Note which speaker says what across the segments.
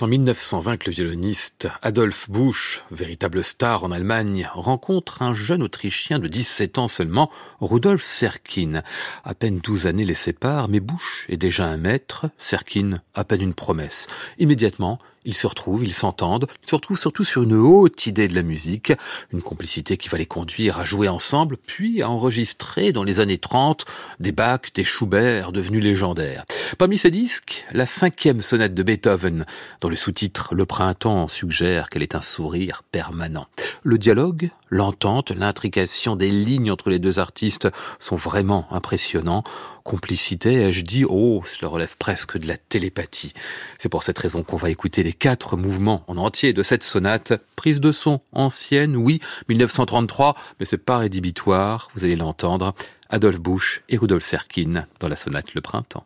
Speaker 1: En 1920 que le violoniste Adolf Busch, véritable star en Allemagne, rencontre un jeune Autrichien de 17 ans seulement, Rudolf Serkin. À peine 12 années les séparent, mais Busch est déjà un maître, Serkin à peine une promesse. Immédiatement, ils se retrouvent, ils s'entendent, ils se retrouvent surtout sur une haute idée de la musique, une complicité qui va les conduire à jouer ensemble, puis à enregistrer dans les années 30 des Bach, des Schubert devenus légendaires. Parmi ces disques, la cinquième sonate de Beethoven, dont le sous-titre Le printemps suggère qu'elle est un sourire permanent. Le dialogue, l'entente, l'intrication des lignes entre les deux artistes sont vraiment impressionnants complicité, ai-je dit, oh, cela relève presque de la télépathie. C'est pour cette raison qu'on va écouter les quatre mouvements en entier de cette sonate. Prise de son ancienne, oui, 1933, mais c'est pas rédhibitoire, vous allez l'entendre. Adolphe Busch et Rudolf Serkin dans la sonate Le Printemps.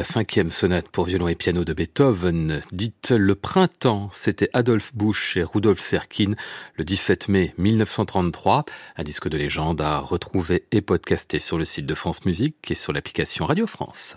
Speaker 1: La cinquième sonate pour violon et piano de Beethoven, dite Le Printemps, c'était Adolphe Busch et Rudolf Serkin le 17 mai 1933. Un disque de légende à retrouver et podcaster sur le site de France Musique et sur l'application Radio France.